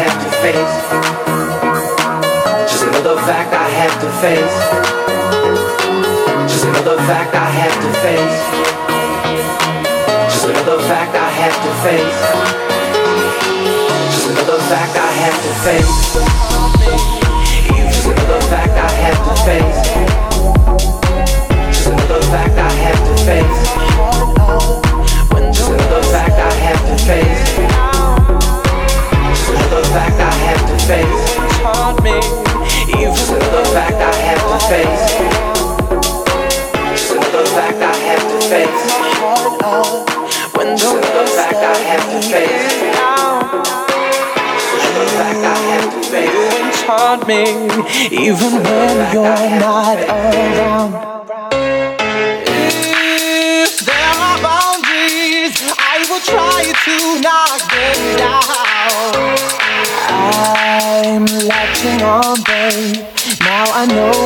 have to face. Just another fact I have to face. Just another fact I have to face. Just another fact I have to face. Just another fact I have to face. Just another fact I have to face. Just another fact I have to face. me, even when you're not around. If there are boundaries, I will try to knock them down. I'm latching on, babe. Now I know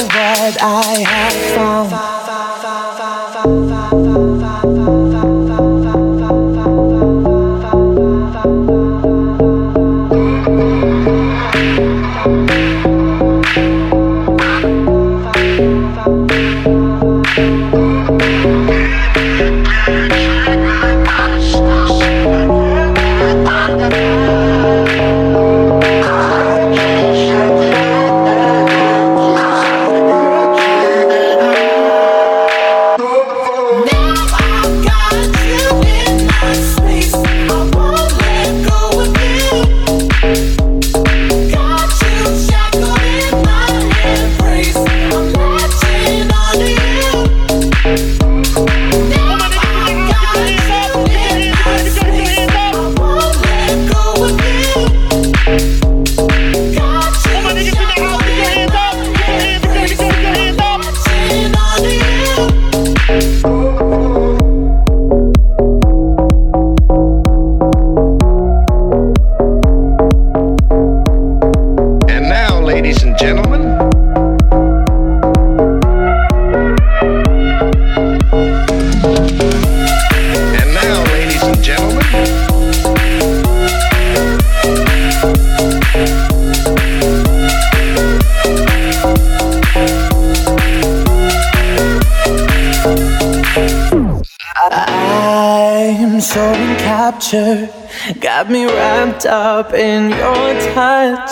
got me wrapped up in your touch.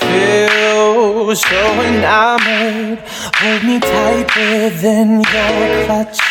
Feel so enamored. Hold me tighter than your clutch.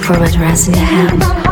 Call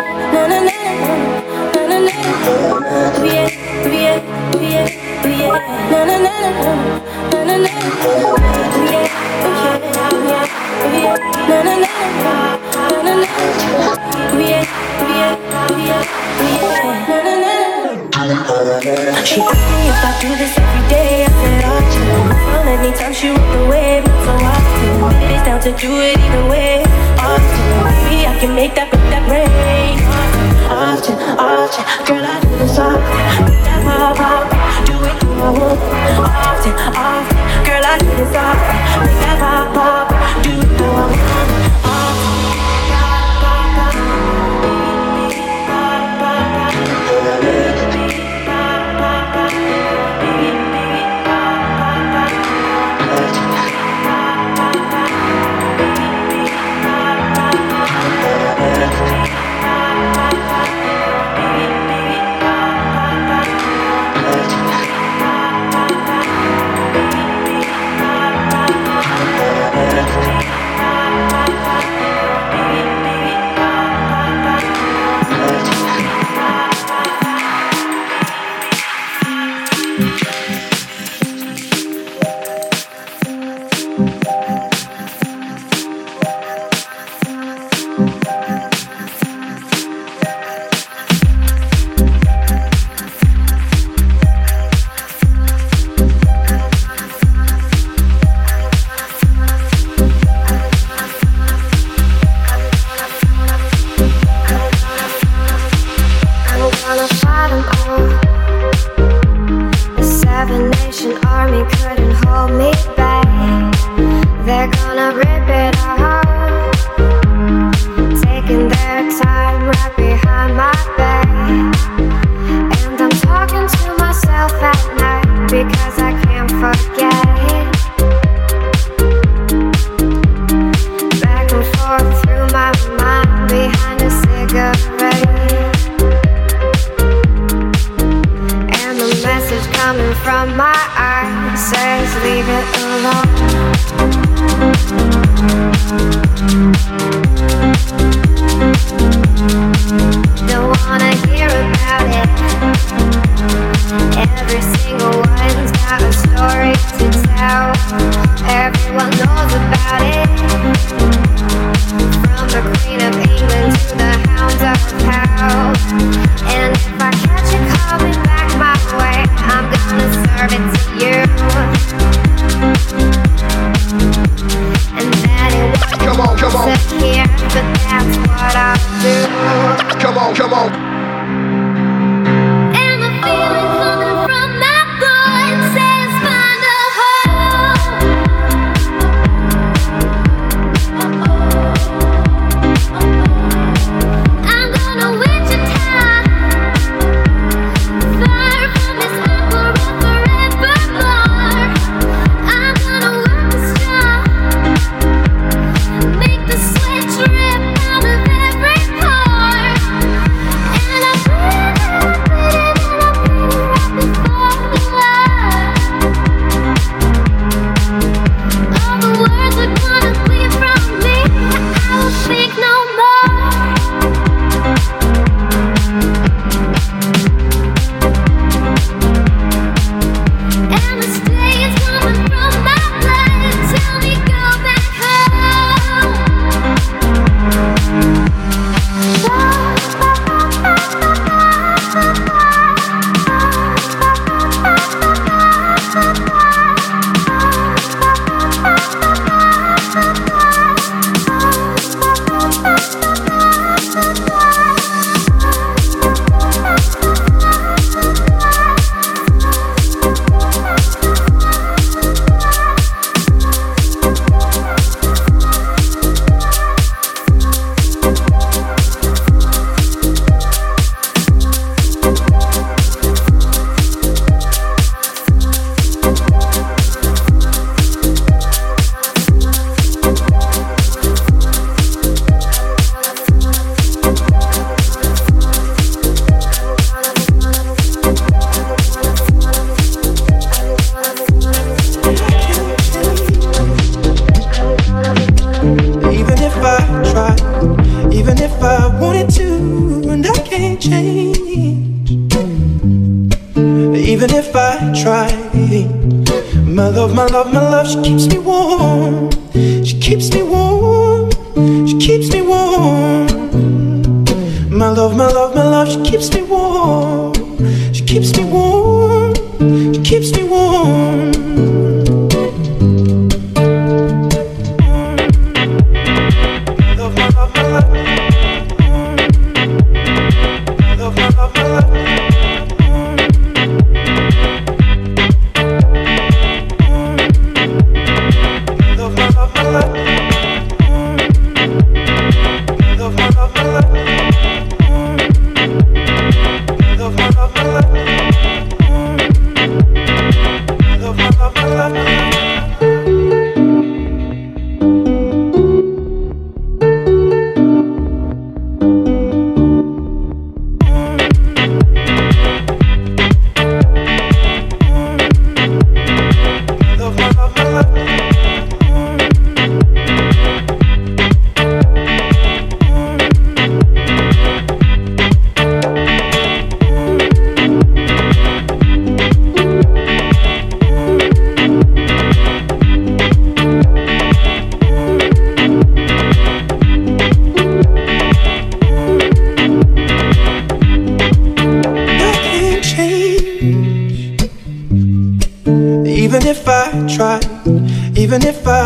yeah,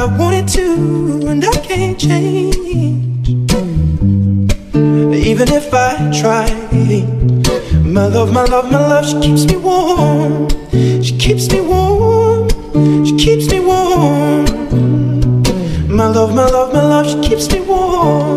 I wanted to, and I can't change. Even if I try, my love, my love, my love, she keeps me warm. She keeps me warm. She keeps me warm. My love, my love, my love, she keeps me warm.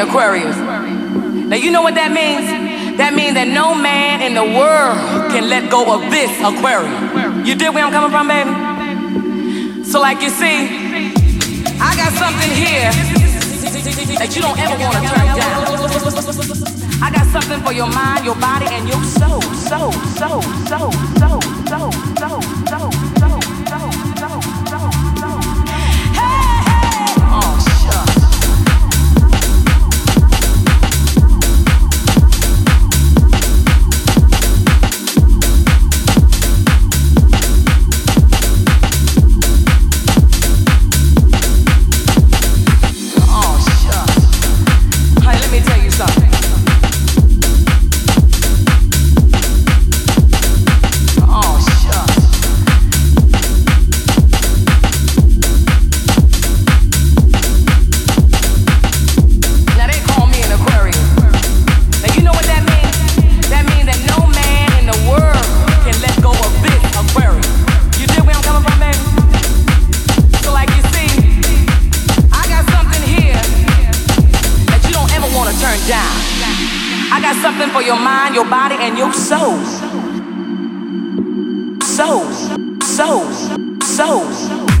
Aquarius. Now, you know what that means? That means that no man in the world can let go of this Aquarius. You dig where I'm coming from, baby? So, like you see, I got something here that you don't ever want to turn down. I got something for your mind, your body, and your soul, soul, soul, soul, soul, soul, soul, soul. soul. Soul, soul. like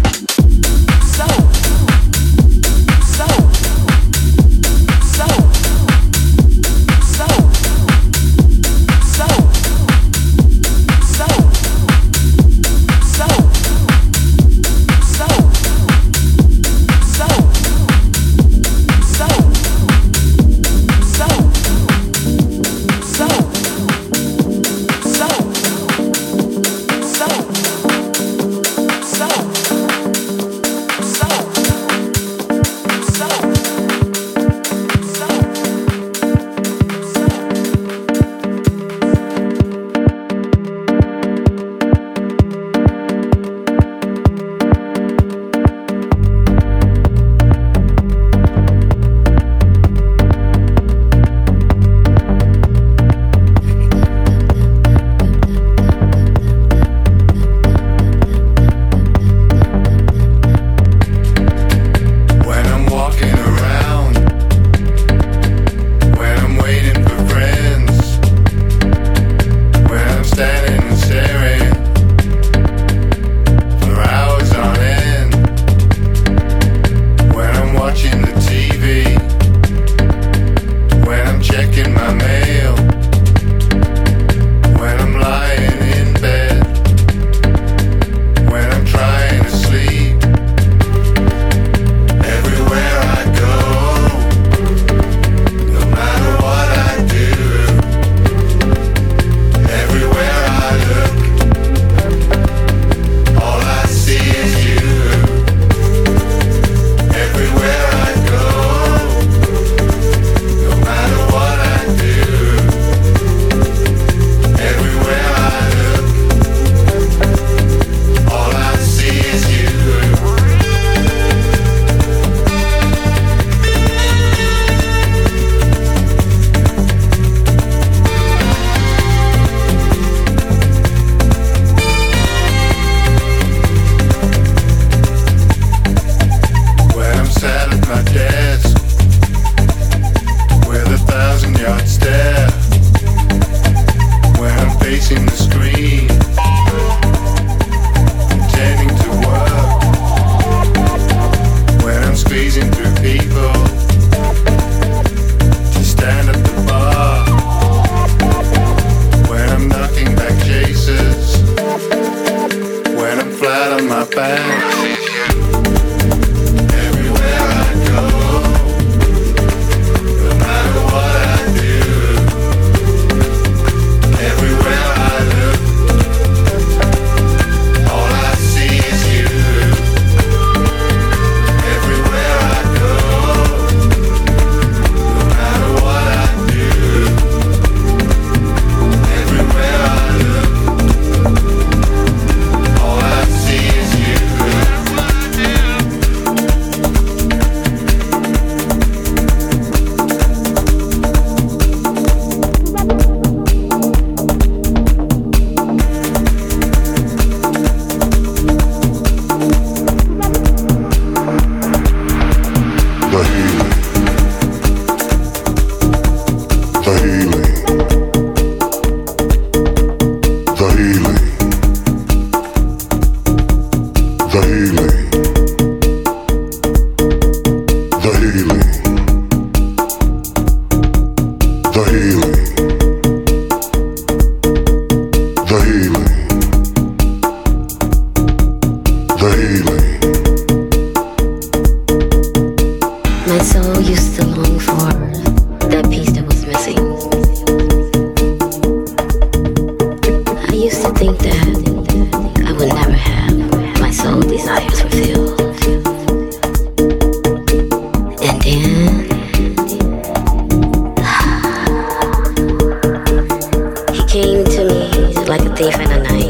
a thief in the night.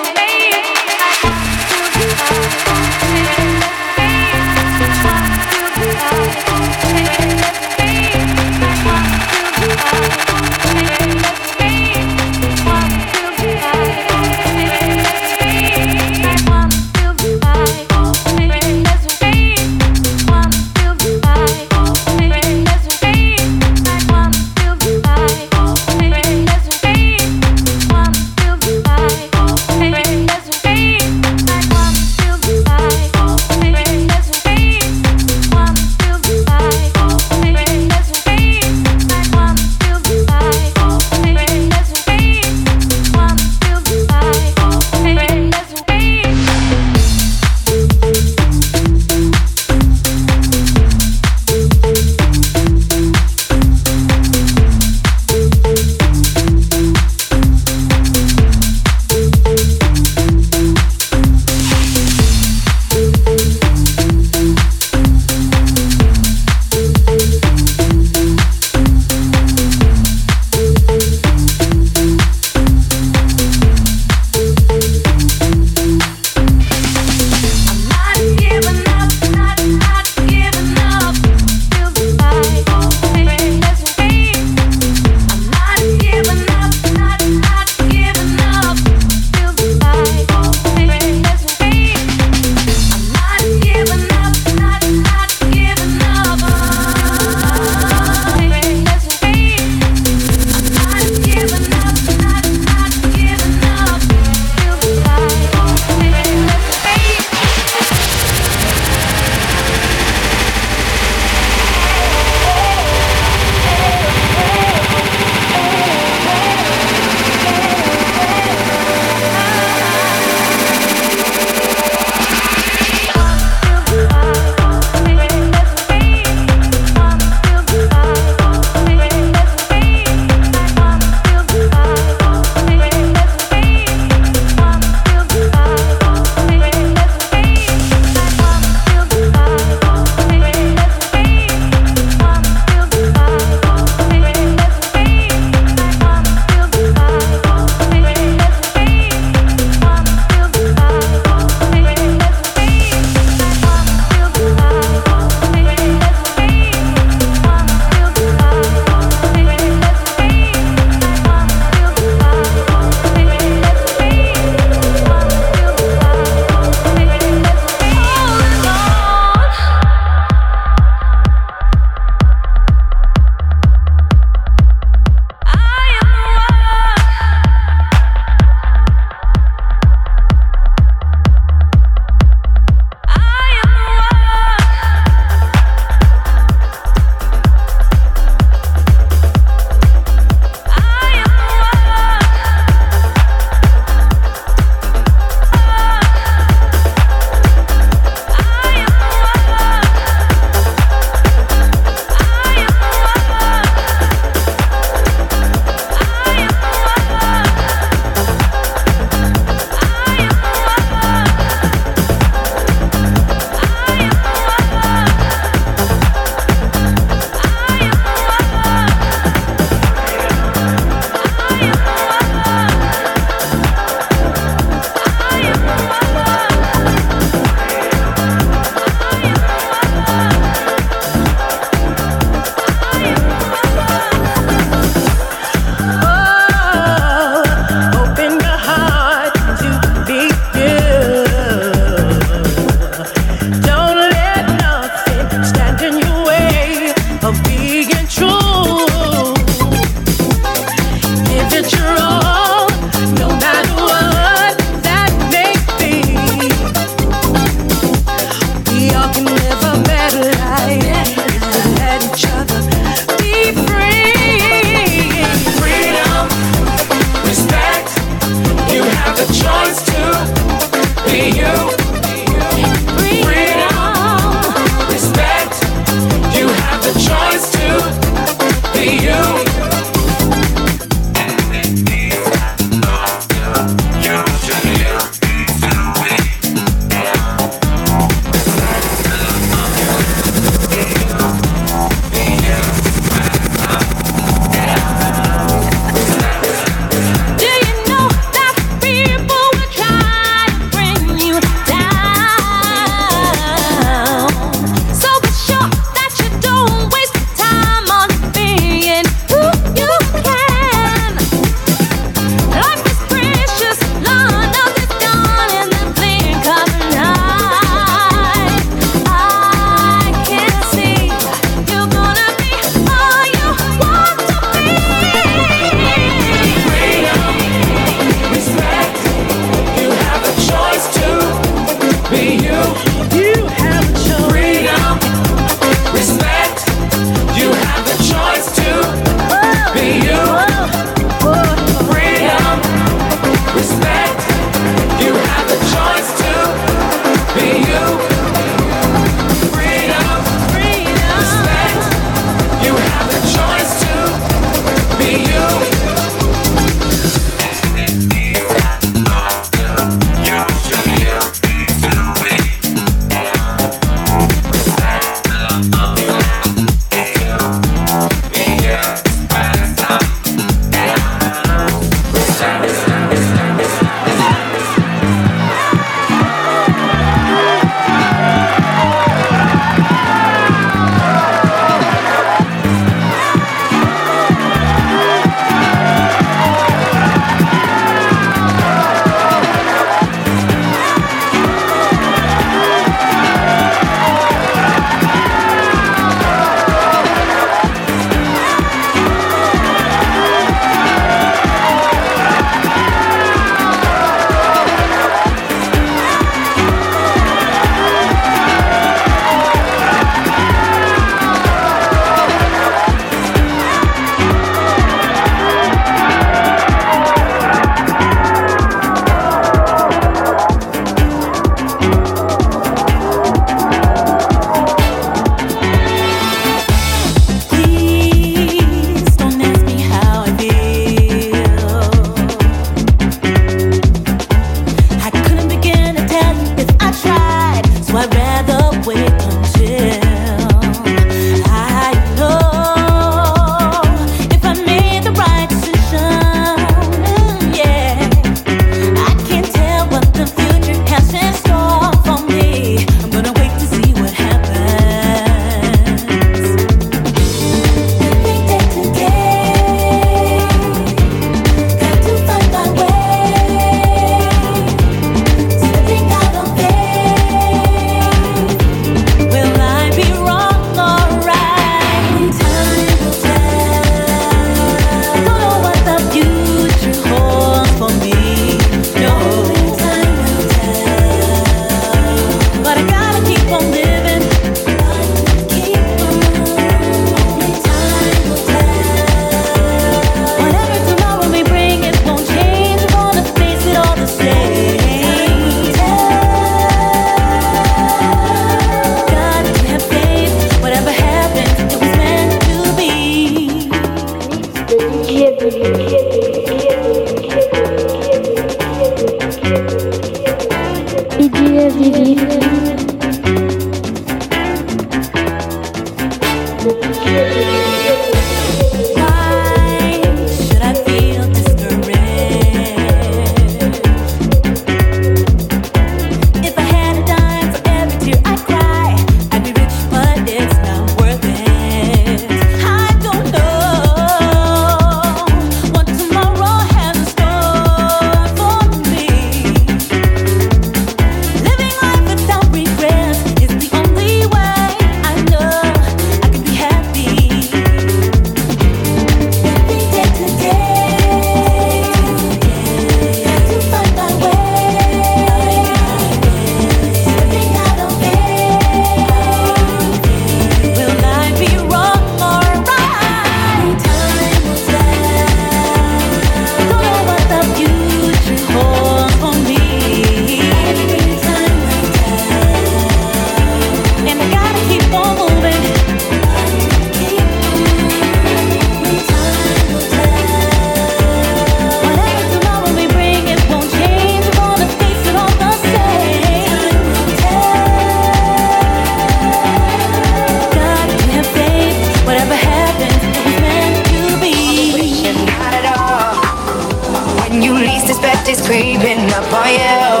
creeping up on you.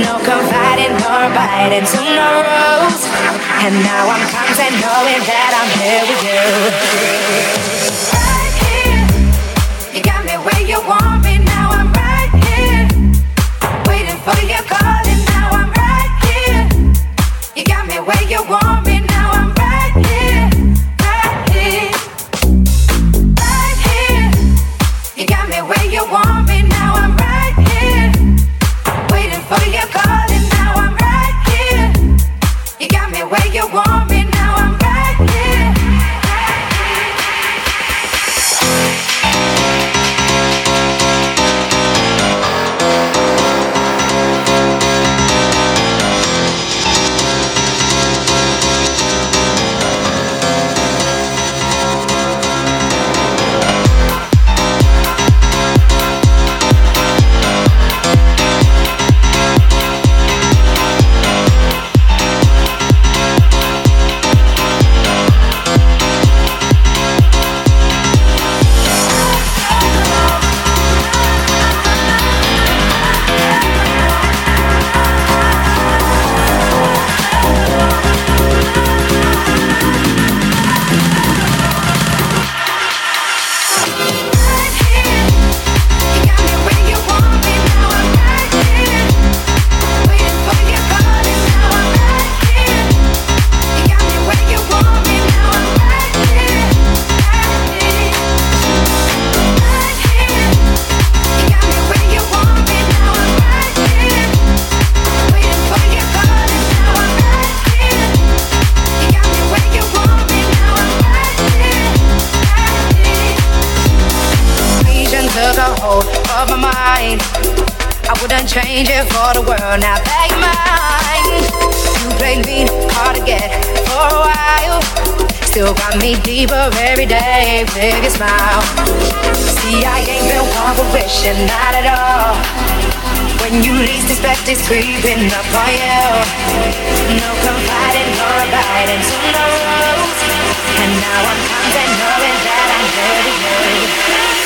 No confiding nor biting to no rules. And now I'm content knowing that I'm here with you. Right here, you got me where you want me. Now I'm right here, waiting for you. forget for a while. Still got me deeper every day, biggest smile. See, I ain't been wishing—not at all. When you least expect it's creeping up on you. No confiding nor abiding to no rules. And now I'm content knowing that I'm dirty.